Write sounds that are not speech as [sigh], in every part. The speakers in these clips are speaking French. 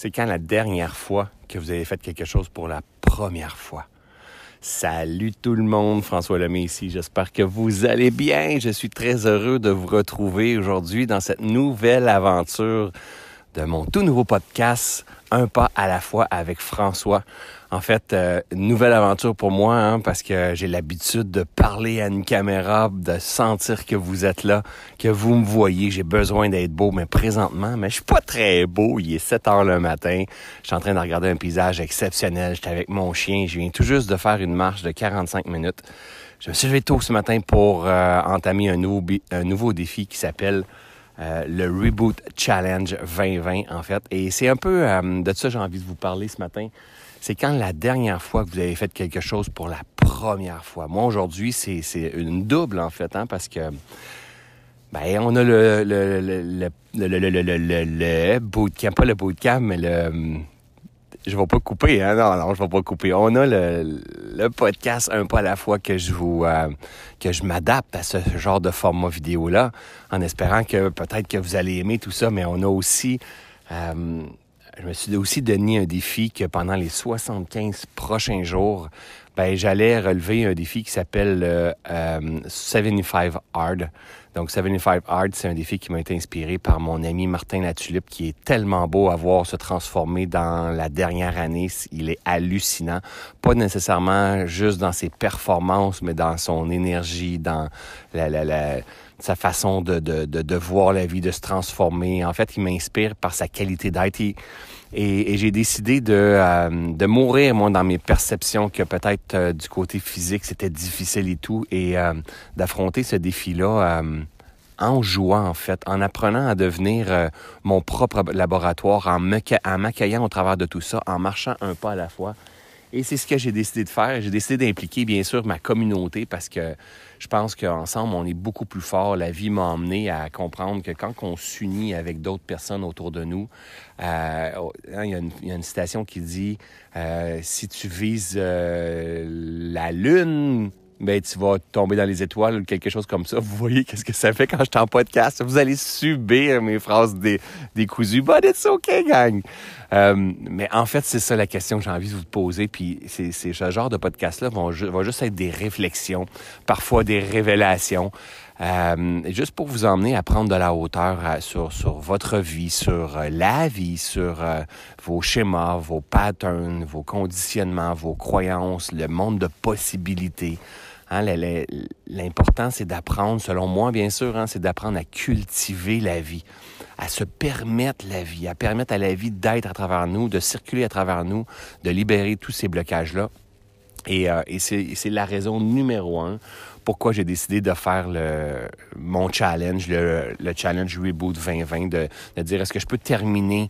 C'est quand la dernière fois que vous avez fait quelque chose pour la première fois? Salut tout le monde, François Lemay ici. J'espère que vous allez bien. Je suis très heureux de vous retrouver aujourd'hui dans cette nouvelle aventure de mon tout nouveau podcast, Un pas à la fois avec François. En fait, euh, nouvelle aventure pour moi hein, parce que j'ai l'habitude de parler à une caméra, de sentir que vous êtes là, que vous me voyez. J'ai besoin d'être beau, mais présentement, mais je suis pas très beau. Il est 7 heures le matin. Je suis en train de regarder un paysage exceptionnel. J'étais avec mon chien. Je viens tout juste de faire une marche de 45 minutes. Je me suis levé tôt ce matin pour euh, entamer un nouveau, un nouveau défi qui s'appelle euh, le Reboot Challenge 2020, en fait. Et c'est un peu de ça j'ai envie de vous parler ce matin c'est quand la dernière fois que vous avez fait quelque chose pour la première fois. Moi, aujourd'hui, c'est une double, en fait, hein, parce que ben, on a le, le, le, le, le, le bootcamp, pas le bootcamp, mais le... Je vais pas couper, hein? Non, non, je vais pas couper. On a le, le podcast un pas à la fois que je vous que je m'adapte à ce genre de format vidéo là, en espérant que peut-être que vous allez aimer tout ça, mais on a aussi euh, je me suis aussi donné un défi que pendant les 75 prochains jours, ben, j'allais relever un défi qui s'appelle euh, 75 euh, Hard. Donc 75 Hard, c'est un défi qui m'a été inspiré par mon ami Martin Latulippe, qui est tellement beau à voir se transformer dans la dernière année. Il est hallucinant. Pas nécessairement juste dans ses performances, mais dans son énergie, dans la, la, la sa façon de, de, de, de, voir la vie, de se transformer. En fait, il m'inspire par sa qualité d'être. Et, et, j'ai décidé de, euh, de mourir, moi, dans mes perceptions que peut-être euh, du côté physique, c'était difficile et tout, et euh, d'affronter ce défi-là en jouant, en fait, en apprenant à devenir mon propre laboratoire, en m'accueillant au travers de tout ça, en marchant un pas à la fois. Et c'est ce que j'ai décidé de faire. J'ai décidé d'impliquer, bien sûr, ma communauté parce que je pense qu'ensemble, on est beaucoup plus fort. La vie m'a emmené à comprendre que quand on s'unit avec d'autres personnes autour de nous, euh, oh, hein, il, y a une, citation qui dit euh, Si tu vises euh, la Lune, ben, tu vas tomber dans les étoiles ou quelque chose comme ça. Vous voyez qu'est-ce que ça fait quand je suis en podcast. Vous allez subir mes phrases des, décousues. But it's okay, gang. Euh, mais en fait, c'est ça la question que j'ai envie de vous poser. Puis c'est, ce genre de podcast-là va, va juste être des réflexions, parfois des révélations. Euh, juste pour vous emmener à prendre de la hauteur euh, sur, sur votre vie, sur euh, la vie, sur vos schémas, vos patterns, vos conditionnements, vos croyances, le monde de possibilités. Hein, L'important, c'est d'apprendre, selon moi, bien sûr, hein, c'est d'apprendre à cultiver la vie, à se permettre la vie, à permettre à la vie d'être à travers nous, de circuler à travers nous, de libérer tous ces blocages-là. Et, et c'est la raison numéro un pourquoi j'ai décidé de faire mon challenge, le, le challenge Reboot 2020, de, de dire est-ce que je peux terminer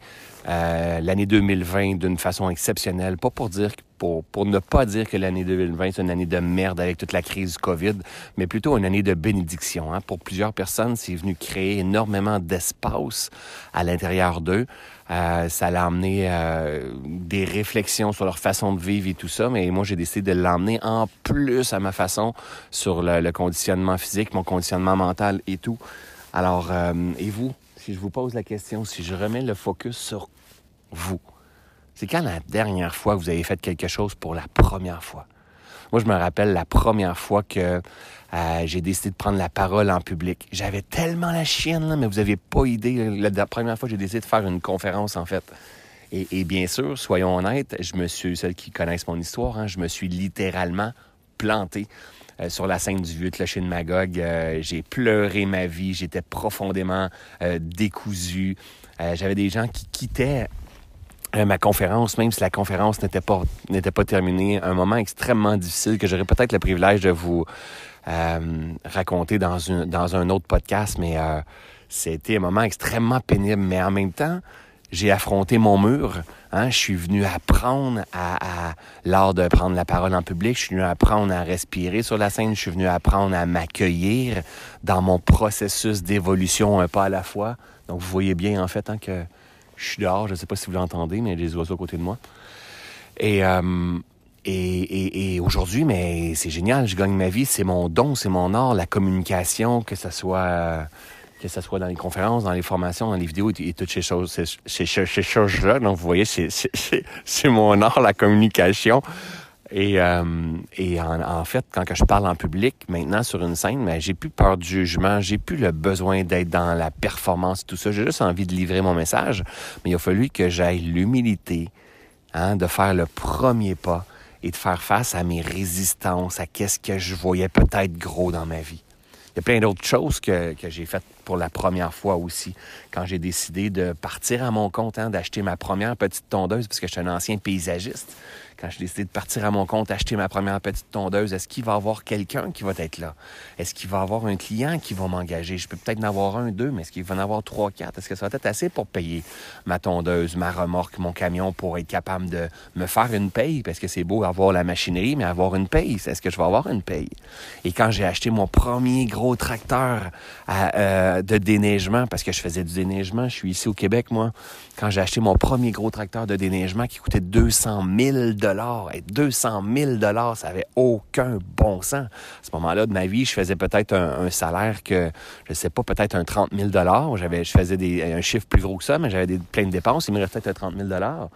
euh, l'année 2020 d'une façon exceptionnelle, pas pour dire pour, ne pas dire que l'année 2020 c'est une année de merde avec toute la crise du COVID, mais plutôt une année de bénédiction. Hein. Pour plusieurs personnes, c'est venu créer énormément d'espace à l'intérieur d'eux. Euh, ça l'a amené euh, des réflexions sur leur façon de vivre et tout ça, mais moi j'ai décidé de l'emmener en plus à ma façon sur le, le, conditionnement physique, mon conditionnement mental et tout. Alors, euh, et vous, si je vous pose la question, si je remets le focus sur vous, c'est quand la dernière fois que vous avez fait quelque chose pour la première fois? Moi, je me rappelle la première fois que euh, j'ai décidé de prendre la parole en public. J'avais tellement la chienne, mais vous n'avez pas idée. La, première fois, j'ai décidé de faire une conférence, en fait. Et, bien sûr, soyons honnêtes, je me suis, ceux qui connaissent mon histoire, hein, je me suis littéralement planté. Euh, sur la scène du vieux clocher de Magog. Euh, j'ai pleuré ma vie, j'étais profondément décousu. J'avais des gens qui quittaient ma conférence, même si la conférence n'était pas n'était pas terminée, un moment extrêmement difficile que j'aurais peut-être le privilège de vous euh, raconter dans, dans un autre podcast, mais euh, c'était un moment extrêmement pénible. Mais en même temps, j'ai affronté mon mur. Hein? Je suis venu apprendre à, à l'art de prendre la parole en public. Je suis venu apprendre à respirer sur la scène. Je suis venu apprendre à m'accueillir dans mon processus d'évolution un pas à la fois. Donc, vous voyez bien, en fait, hein, que je suis dehors. Je ne sais pas si vous l'entendez, mais des oiseaux à côté de moi. Et, euh, et, et, aujourd'hui, mais c'est génial, je gagne ma vie, c'est mon don, c'est mon art, la communication, que ce soit que ce soit dans les conférences, dans les formations, dans les vidéos et, toutes ces choses, ces, choses-là. Donc, vous voyez, c'est mon art, la communication. Et, euh, en, fait, quand je parle en public, maintenant sur une scène, mais j'ai plus peur du jugement, j'ai plus le besoin d'être dans la performance, tout ça. J'ai juste envie de livrer mon message. Mais il a fallu que j'aille l'humilité, hein, de faire le premier pas et de faire face à mes résistances, à qu'est-ce que je voyais peut-être gros dans ma vie. Il y a plein d'autres choses que, que j'ai faites pour la première fois aussi, quand j'ai décidé de partir à mon compte, hein, d'acheter ma première petite tondeuse, parce que je suis un ancien paysagiste quand j'ai décidé de partir à mon compte, acheter ma première petite tondeuse, est-ce qu'il va y avoir quelqu'un qui va être là? Est-ce qu'il va y avoir un client qui va m'engager? Je peux peut-être en avoir un, deux, mais est-ce qu'il va en avoir trois, quatre? Est-ce que ça va être assez pour payer ma tondeuse, ma remorque, mon camion pour être capable de me faire une paye? Parce que c'est beau avoir la machinerie, mais avoir une paye, est-ce que je vais avoir une paye? Et quand j'ai acheté mon premier gros tracteur euh, de déneigement, parce que je faisais du déneigement, je suis ici au Québec, moi, quand j'ai acheté mon premier gros tracteur de déneigement qui coûtait 200 000 dollars, et 200 000 dollars, ça avait aucun bon sens. À ce moment-là de ma vie, je faisais peut-être un, salaire que, je sais pas, peut-être un 30 000 dollars. J'avais, je faisais des, un chiffre plus gros que ça, mais j'avais plein de dépenses. Il me restait peut-être 30 000 dollars.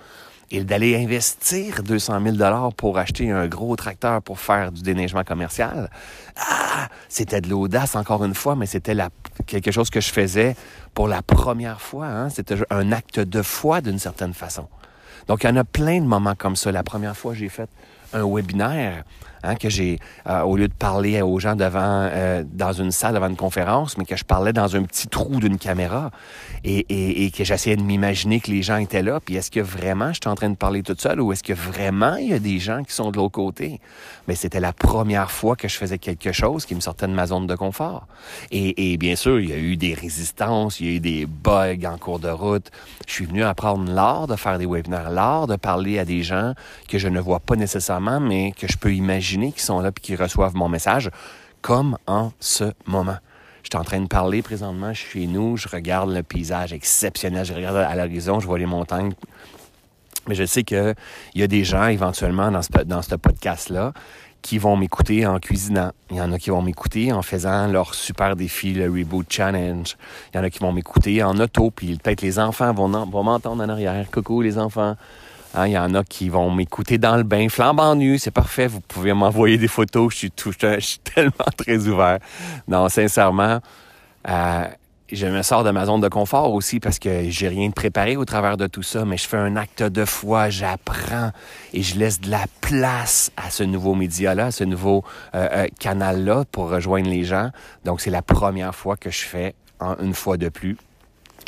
Et d'aller investir 200 000 dollars pour acheter un gros tracteur pour faire du déneigement commercial, ah, c'était de l'audace encore une fois, mais c'était la, quelque chose que je faisais pour la première fois. Hein? C'était un acte de foi d'une certaine façon. Donc, il y en a plein de moments comme ça. La première fois, j'ai fait un webinaire Hein, que j'ai, euh, au lieu de parler aux gens devant, euh, dans une salle, devant une conférence, mais que je parlais dans un petit trou d'une caméra et, et, et que j'essayais de m'imaginer que les gens étaient là. Puis est-ce que vraiment je suis en train de parler toute seule ou est-ce que vraiment il y a des gens qui sont de l'autre côté? Mais c'était la première fois que je faisais quelque chose qui me sortait de ma zone de confort. Et, et bien sûr, il y a eu des résistances, il y a eu des bugs en cours de route. Je suis venu apprendre l'art de faire des webinaires, l'art de parler à des gens que je ne vois pas nécessairement, mais que je peux imaginer qui sont là et qui reçoivent mon message, comme en ce moment. Je suis en train de parler présentement, chez nous, je regarde le paysage exceptionnel, je regarde à l'horizon, je vois les montagnes. Mais je sais qu'il y a des gens éventuellement dans ce, dans ce podcast-là qui vont m'écouter en cuisinant. Il y en a qui vont m'écouter en faisant leur super défi, le Reboot Challenge. Il y en a qui vont m'écouter en auto, puis peut-être les enfants vont, vont m'entendre en arrière. Coucou les enfants. Hein, il y en a qui vont m'écouter dans le bain, flambant nu, c'est parfait. Vous pouvez m'envoyer des photos. Je suis, tout, je suis tellement [laughs] très ouvert. Non, sincèrement, euh, je me sors de ma zone de confort aussi parce que j'ai rien de préparé au travers de tout ça, mais je fais un acte de foi, j'apprends et je laisse de la place à ce nouveau média-là, à ce nouveau euh, euh, canal-là pour rejoindre les gens. Donc, c'est la première fois que je fais, une fois de plus,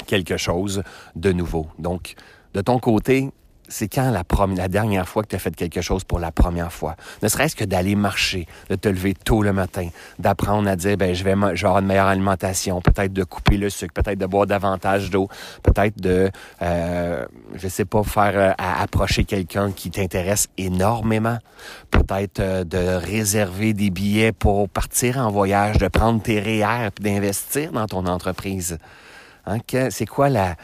quelque chose de nouveau. Donc, de ton côté, c'est quand la, dernière fois que tu as fait quelque chose pour la première fois? Ne serait-ce que d'aller marcher, de te lever tôt le matin, d'apprendre à dire, ben, je vais, avoir une meilleure alimentation, peut-être de couper le sucre, peut-être de boire davantage d'eau, peut-être de, euh, je sais pas, faire euh, approcher quelqu'un qui t'intéresse énormément, peut-être euh, de réserver des billets pour partir en voyage, de prendre tes REER et d'investir dans ton entreprise. Hein, c'est quoi la,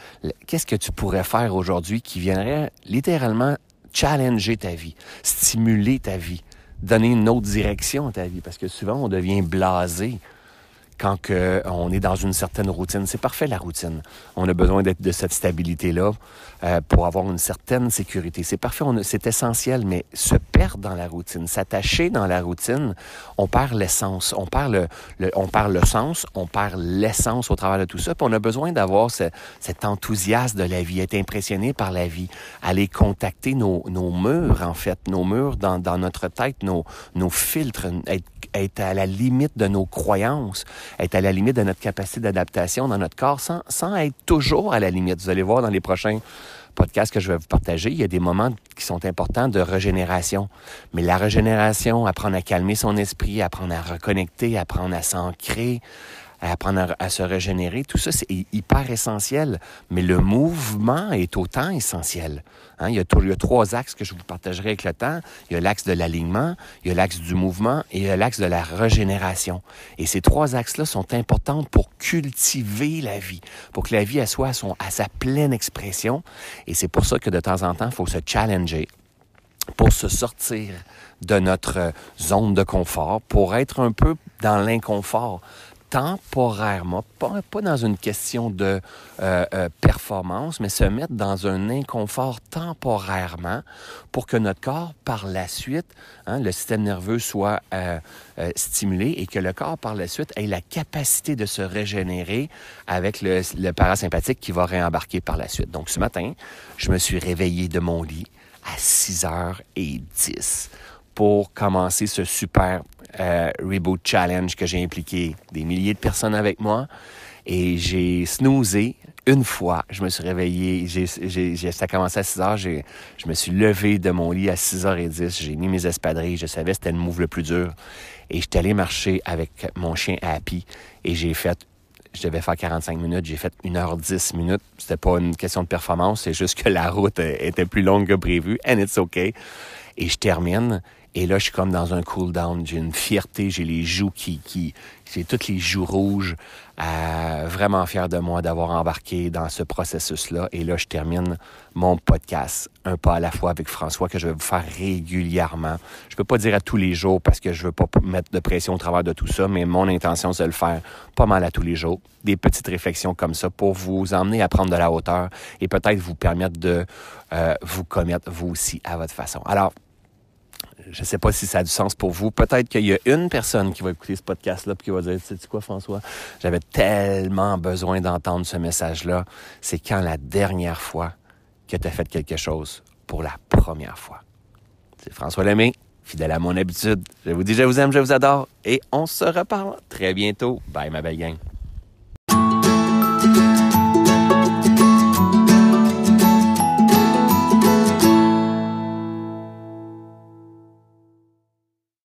qu'est-ce que tu pourrais faire aujourd'hui qui viendrait littéralement challenger ta vie, stimuler ta vie, donner une autre direction à ta vie, parce que souvent on devient blasé quand que on est dans une certaine routine. C'est parfait la routine. On a besoin d'être de cette stabilité-là euh, pour avoir une certaine sécurité. C'est parfait, c'est essentiel, mais se perdre dans la routine, s'attacher dans la routine, on perd l'essence, on perd le, on perd le sens, on perd l'essence au travers de tout ça. Puis on a besoin d'avoir cet enthousiasme de la vie, être impressionné par la vie, aller contacter nos, nos murs en fait, nos murs dans, dans notre tête, nos, nos filtres, être être à la limite de nos croyances, être à la limite de notre capacité d'adaptation dans notre corps sans, sans être toujours à la limite. Vous allez voir dans les prochains podcasts que je vais vous partager, il y a des moments qui sont importants de régénération. Mais la régénération, apprendre à calmer son esprit, apprendre à reconnecter, apprendre à s'ancrer, à apprendre à, se régénérer, tout ça, c'est hyper essentiel. Mais le mouvement est autant essentiel. Hein? Il, y a, trois axes que je vous partagerai avec le temps. Il y a l'axe de l'alignement, il y a l'axe du mouvement et il y a l'axe de la régénération. Et ces trois axes-là sont importants pour cultiver la vie, pour que la vie soit à, à sa pleine expression. Et c'est pour ça que de temps en temps, il faut se challenger pour se sortir de notre zone de confort, pour être un peu dans l'inconfort temporairement, pas, dans une question de euh, euh, performance, mais se mettre dans un inconfort temporairement pour que notre corps, par la suite, hein, le système nerveux soit euh, stimulé et que le corps, par la suite, ait la capacité de se régénérer avec le, le parasympathique qui va réembarquer par la suite. Donc, ce matin, je me suis réveillé de mon lit à 6h10 pour commencer ce super euh, Reboot Challenge que j'ai impliqué des milliers de personnes avec moi. Et j'ai snoozé une fois. Je me suis réveillé. Ça a commencé à 6 heures. Je me suis levé de mon lit à 6h10. J'ai mis mes espadrilles. Je savais que c'était le move le plus dur. Et j'étais allé marcher avec mon chien Happy. Et j'ai fait je devais faire 45 minutes, j'ai fait 1h10 minutes. C'était pas une question de performance, c'est juste que la route était plus longue que prévu, and it's okay. Et je termine, et là, je suis comme dans un cool down. J'ai une fierté, j'ai les joues qui, qui j'ai toutes les joues rouges. Vraiment fier de moi d'avoir embarqué dans ce processus-là. Et là, je termine mon podcast, un pas à la fois avec François, que je vais vous faire régulièrement. Je peux pas dire à tous les jours parce que je veux pas mettre de pression au travers de tout ça, mais mon intention, c'est de le faire pas mal à tous les jours. Des petites réflexions comme ça pour vous emmener à prendre de la hauteur et peut-être vous permettre de euh, vous commettre vous aussi à votre façon. Alors, je ne sais pas si ça a du sens pour vous. Peut-être qu'il y a une personne qui va écouter ce podcast-là et qui va dire, tu sais quoi, François? J'avais tellement besoin d'entendre ce message-là. C'est quand la dernière fois que tu as fait quelque chose pour la première fois. C'est François Lemay, fidèle à mon habitude. Je vous dis, je vous aime, je vous adore et on se reparle très bientôt. Bye, ma belle gang.